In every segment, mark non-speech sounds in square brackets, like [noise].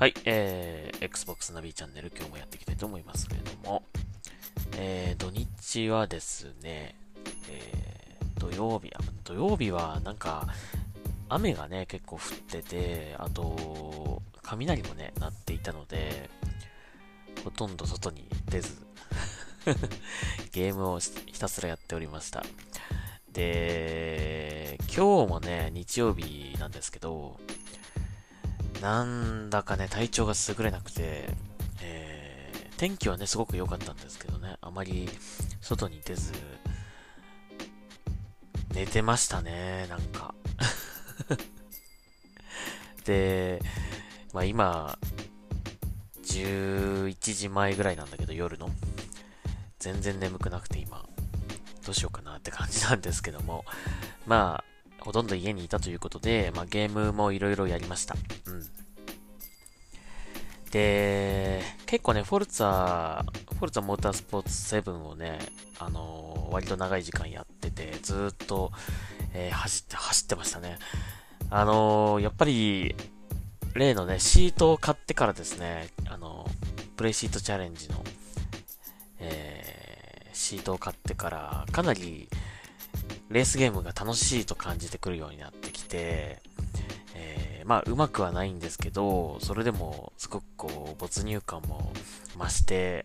はい、えー、Xbox ナビチャンネル今日もやっていきたいと思いますけれども、えー、土日はですね、えー、土曜日、土曜日はなんか、雨がね、結構降ってて、あと、雷もね、鳴っていたので、ほとんど外に出ず [laughs] ゲームをひたすらやっておりました。で、今日もね、日曜日なんですけど、なんだかね、体調が優れなくて、えー、天気はね、すごく良かったんですけどね、あまり外に出ず、寝てましたね、なんか。[laughs] で、まあ今、11時前ぐらいなんだけど、夜の。全然眠くなくて今、どうしようかなって感じなんですけども、まあ、ほとんど家にいたということで、まあ、ゲームもいろいろやりました。うん。で、結構ね、フォルツァ、フォルツァモータースポーツ7をね、あのー、割と長い時間やってて、ずっと、えー、走って、走ってましたね。あのー、やっぱり、例のね、シートを買ってからですね、あのプレイシートチャレンジの、えシートを買ってから、かなり、レースゲームが楽しいと感じてくるようになってきて、えー、まあ、うまくはないんですけど、それでも、すごくこう、没入感も増して、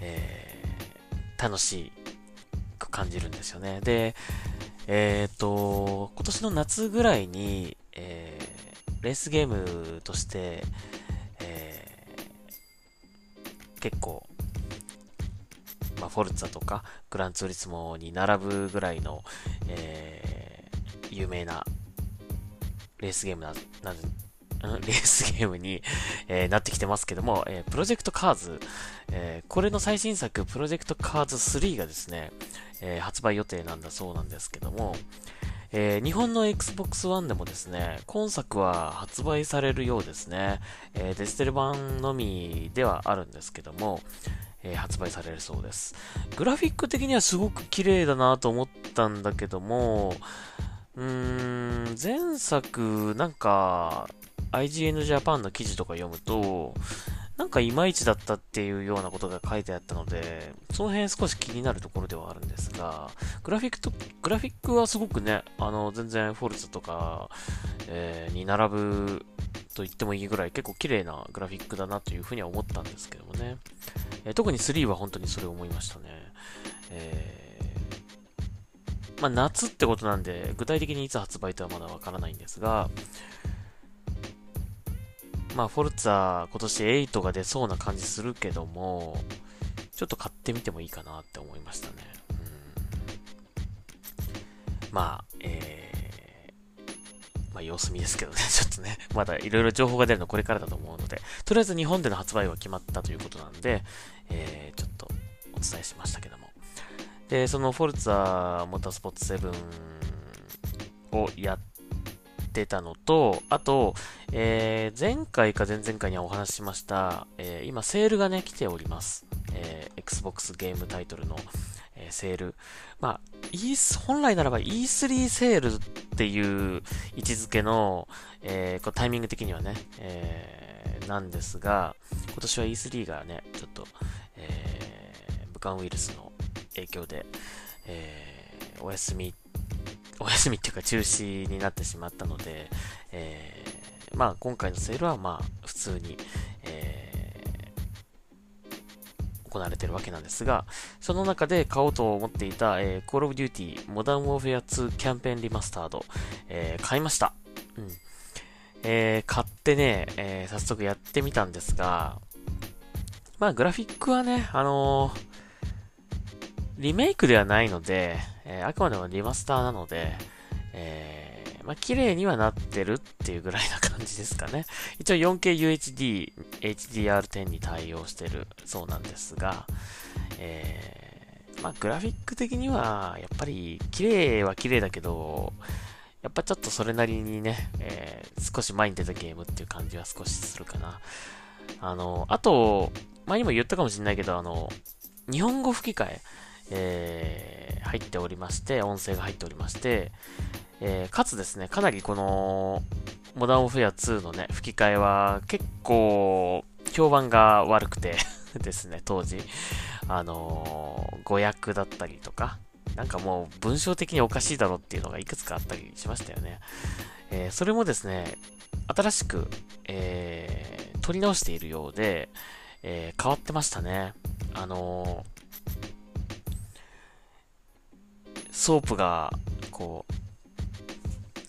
えー、楽しく感じるんですよね。で、えっ、ー、と、今年の夏ぐらいに、えー、レースゲームとして、えー、結構、まあ、フォルツァとかグランツーリスモに並ぶぐらいの、えー、有名なレースゲームな、な、[laughs] レースゲームに、えー、なってきてますけども、えー、プロジェクトカーズ、えー、これの最新作、プロジェクトカーズ3がですね、え発売予定なんだそうなんですけども、え日本の Xbox One でもですね、今作は発売されるようですね。えデジタル版のみではあるんですけども、えー、発売されるそうです。グラフィック的にはすごく綺麗だなと思ったんだけども、うーん、前作、なんか、IGN Japan の記事とか読むと、なんかいまいちだったっていうようなことが書いてあったので、その辺少し気になるところではあるんですが、グラフィックと、グラフィックはすごくね、あの、全然フォルツとか、えー、に並ぶと言ってもいいぐらい結構綺麗なグラフィックだなというふうには思ったんですけどもね。え、特に3は本当にそれを思いましたね。えー、まあ、夏ってことなんで、具体的にいつ発売とはまだわからないんですが、まあ、フォルツァ今年8が出そうな感じするけども、ちょっと買ってみてもいいかなって思いましたね。うん、まあ、えー様子見ですけどね、[laughs] ちょっとね、まだいろいろ情報が出るのこれからだと思うので、とりあえず日本での発売は決まったということなんで、えー、ちょっとお伝えしましたけども。で、そのフォルツァモータースポーツ7をやってたのと、あと、えー、前回か前々回にはお話ししました、えー、今セールがね、来ております。えー、Xbox ゲームタイトルの、えー、セール。まあ、E、本来ならば E3 セールっていう位置づけの、えー、タイミング的にはね、えー、なんですが、今年は E3 がね、ちょっと、えー、武漢ウイルスの影響で、えー、お休み、お休みっていうか中止になってしまったので、えー、まあ今回のセールはまあ普通に、行われているわけなんですが、その中で買おうと思っていた、えー、Call of Duty Modern Warfare 2キャンペーンリマスタード、えー、買いました。うん。えー、買ってね、えー、早速やってみたんですが、まあ、グラフィックはね、あのー、リメイクではないので、えー、あくまでもリマスターなので、えーまあ、綺麗にはなってるっていうぐらいな感じですかね。一応 4K UHD、HDR10 に対応してるそうなんですが、えー、まあ、グラフィック的には、やっぱり、綺麗は綺麗だけど、やっぱちょっとそれなりにね、えー、少し前に出たゲームっていう感じは少しするかな。あの、あと、前にも言ったかもしれないけど、あの、日本語吹き替え、えー、入っておりまして、音声が入っておりまして、えー、かつですね、かなりこの、モダンオフェア2のね、吹き替えは結構、評判が悪くて [laughs] ですね、当時。あのー、語訳だったりとか、なんかもう文章的におかしいだろっていうのがいくつかあったりしましたよね。えー、それもですね、新しく、えー、取り直しているようで、えー、変わってましたね。あのソープが、こう、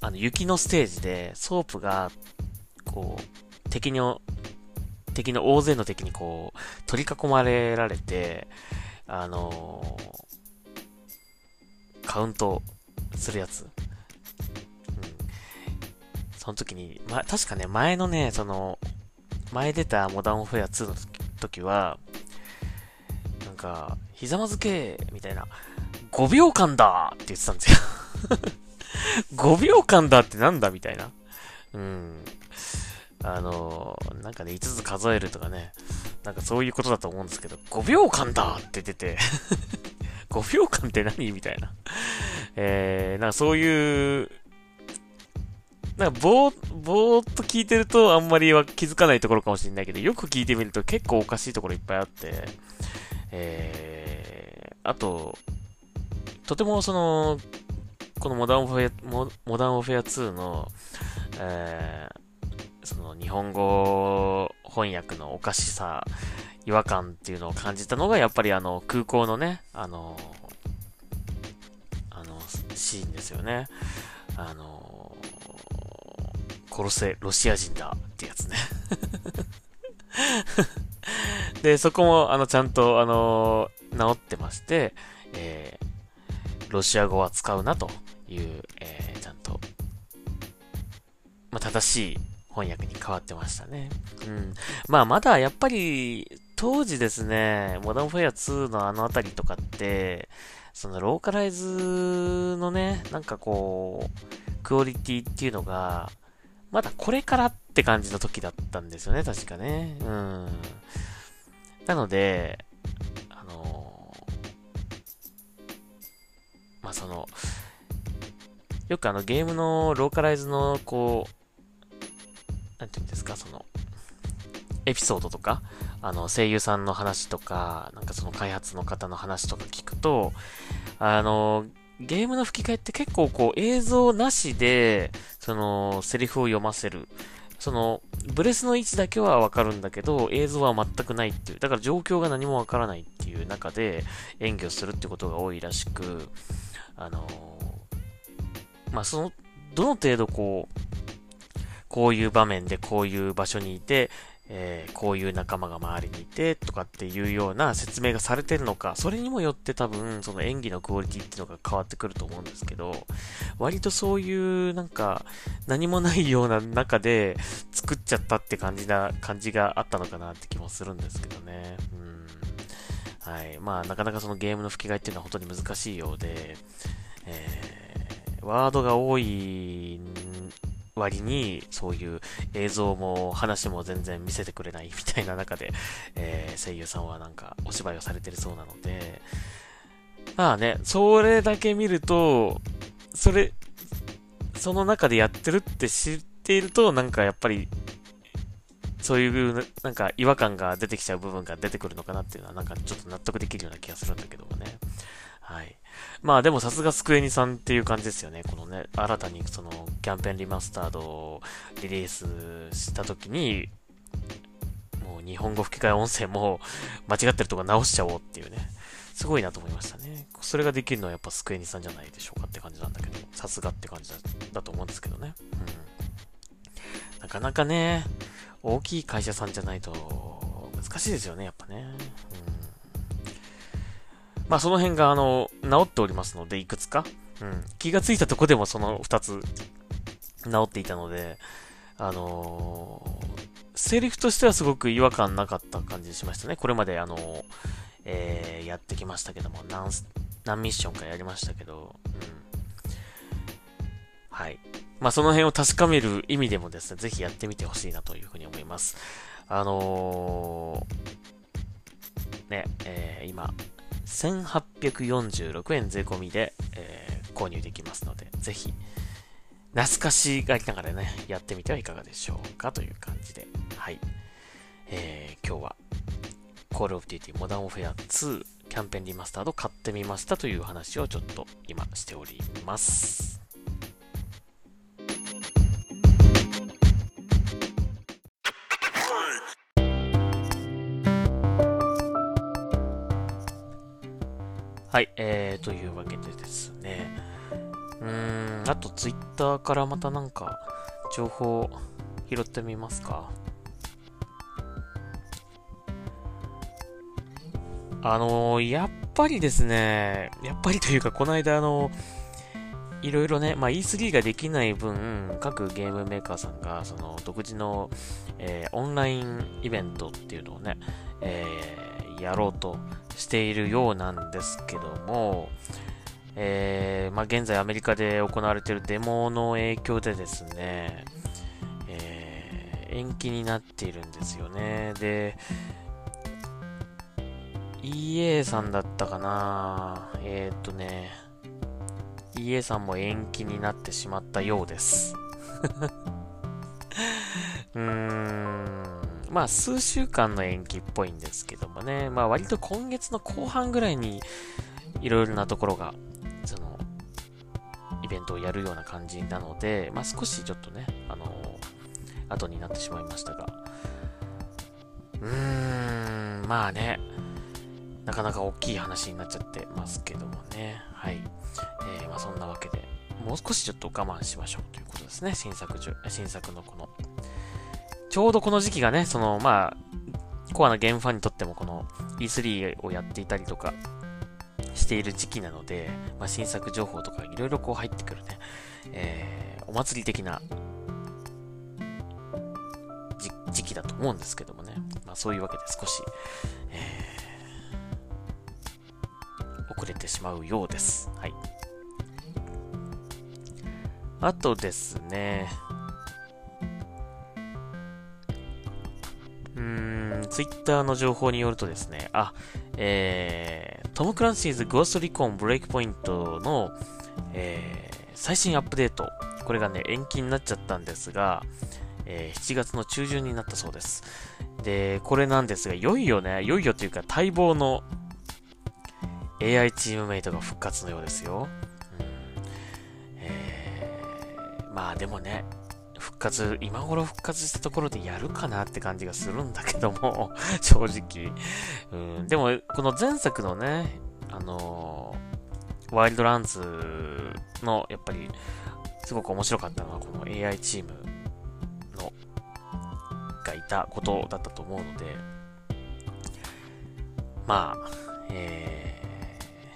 あの、雪のステージで、ソープが、こう、敵の、敵の大勢の敵にこう、取り囲まれられて、あのー、カウントするやつ。うん。その時に、ま、確かね、前のね、その、前出た Modern Warfare 2の時は、なんか、ひざまずけみたいな、5秒間だって言ってたんですよ [laughs] 5秒間だってなんだみたいな。うん。あのー、なんかね、5つ数えるとかね、なんかそういうことだと思うんですけど、5秒間だって出て5 [laughs] 秒間って何みたいな。えー、なんかそういう、なんかぼー、ぼーっと聞いてるとあんまりは気づかないところかもしれないけど、よく聞いてみると結構おかしいところいっぱいあって、えー、あと、とてもその、このモダンオフェア、モダンオフェア2の、えー、その日本語翻訳のおかしさ、違和感っていうのを感じたのが、やっぱりあの、空港のね、あの、あの、シーンですよね。あの、殺せ、ロシア人だってやつね [laughs] で、そこも、あの、ちゃんと、あの、治ってまして、えー、ロシア語は使うなという、えー、ちゃんと、まあ、正しい翻訳に変わってましたね。うん。まあ、まだやっぱり、当時ですね、モダンファイア2のあのあたりとかって、そのローカライズのね、なんかこう、クオリティっていうのが、まだこれからって感じの時だったんですよね、確かね。うん。なので、あ、その、よくあのゲームのローカライズのこう、なんていうんですか、その、エピソードとか、あの声優さんの話とか、なんかその開発の方の話とか聞くと、あの、ゲームの吹き替えって結構こう映像なしで、そのセリフを読ませる。その、ブレスの位置だけはわかるんだけど、映像は全くないっていう。だから状況が何もわからないっていう中で演技をするってことが多いらしく、あのまあ、その、どの程度こう、こういう場面でこういう場所にいて、えー、こういう仲間が周りにいてとかっていうような説明がされてるのか、それにもよって多分その演技のクオリティっていうのが変わってくると思うんですけど、割とそういうなんか何もないような中で作っちゃったって感じな、感じがあったのかなって気もするんですけどね。うん。はい。まあなかなかそのゲームの吹き替えっていうのは本当に難しいようで、えーワードが多い割に、そういう映像も話も全然見せてくれないみたいな中で、[laughs] えー、声優さんはなんかお芝居をされてるそうなので、まあね、それだけ見ると、それ、その中でやってるって知っていると、なんかやっぱり、そういう、なんか違和感が出てきちゃう部分が出てくるのかなっていうのは、なんかちょっと納得できるような気がするんだけどもね。はい。まあでもさすがスクエニさんっていう感じですよね。このね、新たにそのキャンペーンリマスタードをリリースした時に、もう日本語吹き替え音声も間違ってるとこ直しちゃおうっていうね。すごいなと思いましたね。それができるのはやっぱスクエニさんじゃないでしょうかって感じなんだけど、さすがって感じだだと思うんですけどね。うん。なかなかね、大きい会社さんじゃないと難しいですよね、やっぱね。うんまあその辺があの、治っておりますので、いくつか。うん。気がついたとこでもその2つ治っていたので、あのー、セリフとしてはすごく違和感なかった感じしましたね。これまであのー、えー、やってきましたけども、何、何ミッションかやりましたけど、うん。はい。まあその辺を確かめる意味でもですね、ぜひやってみてほしいなというふうに思います。あのー、ね、えー、今、1846円税込みで、えー、購入できますので、ぜひ、懐かしがりながらね、やってみてはいかがでしょうかという感じで、はい。えー、今日は、Call of Duty Modern Warfare 2キャンペーンリマスタード買ってみましたという話をちょっと今しております。はい、えー、というわけでですね。うーん、あとツイッターからまたなんか情報拾ってみますか。あのー、やっぱりですね、やっぱりというか、この間あのいろいろね、まあ、E3 ができない分、各ゲームメーカーさんが、その、独自の、えー、オンラインイベントっていうのをね、えー、やろうとしているようなんですけども、えー、まあ、現在アメリカで行われているデモの影響でですね、えー、延期になっているんですよね。で、EA さんだったかなえー、っとね、EA さんも延期になってしまったようです。うーん。まあ、数週間の延期っぽいんですけどもね。まあ、割と今月の後半ぐらいに、いろいろなところが、その、イベントをやるような感じなので、まあ、少しちょっとね、あのー、後になってしまいましたが。うーん、まあね、なかなか大きい話になっちゃってますけどもね。はい。えー、まあそんなわけで、もう少しちょっと我慢しましょうということですね。新作中新作のこのちょうどこの時期がね、その、まあ、コアなゲームファンにとってもこの E3 をやっていたりとかしている時期なので、まあ、新作情報とかいろいろこう入ってくるね、えー、お祭り的な時期だと思うんですけどもね、まあ、そういうわけで少し、えー、遅れてしまうようです。はい。あとですね、ツイッターの情報によるとですね、あ、えー、トム・クランシーズ・ゴースト・リコン・ブレイクポイントの、えー、最新アップデート、これがね、延期になっちゃったんですが、えー、7月の中旬になったそうです。で、これなんですが、いよいよね、いよいよというか待望の AI チームメイトが復活のようですよ。うんえー、まあでもね、活、今頃復活したところでやるかなって感じがするんだけども、[laughs] 正直。うん、でも、この前作のね、あのー、ワイルドランズの、やっぱり、すごく面白かったのは、この AI チームの、がいたことだったと思うので、まあ、え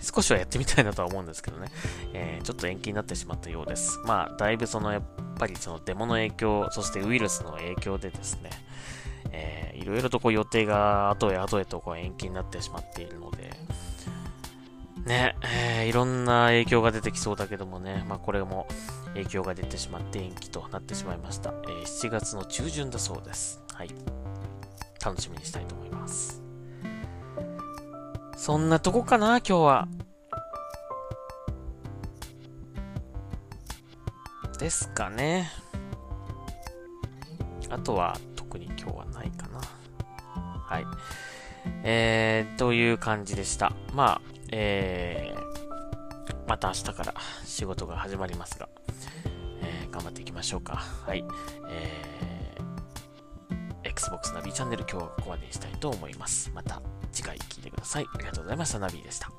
ー、少しはやってみたいなとは思うんですけどね、えー、ちょっと延期になってしまったようです。まあ、だいぶその、ぱりそのデモの影響、そしてウイルスの影響でですね、えー、いろいろとこう予定が後へ後へとこう延期になってしまっているので、ね、えー、いろんな影響が出てきそうだけどもね、まあこれも影響が出てしまって延期となってしまいました。えー、7月の中旬だそうです。はい。楽しみにしたいと思います。そんなとこかな、今日は。ですかね。あとは特に今日はないかな。はい。えー、という感じでした。まあ、えー、また明日から仕事が始まりますが、えー、頑張っていきましょうか。はい。えー、Xbox ナビチャンネル今日はここまでにしたいと思います。また次回聞いてください。ありがとうございました。ナビでした。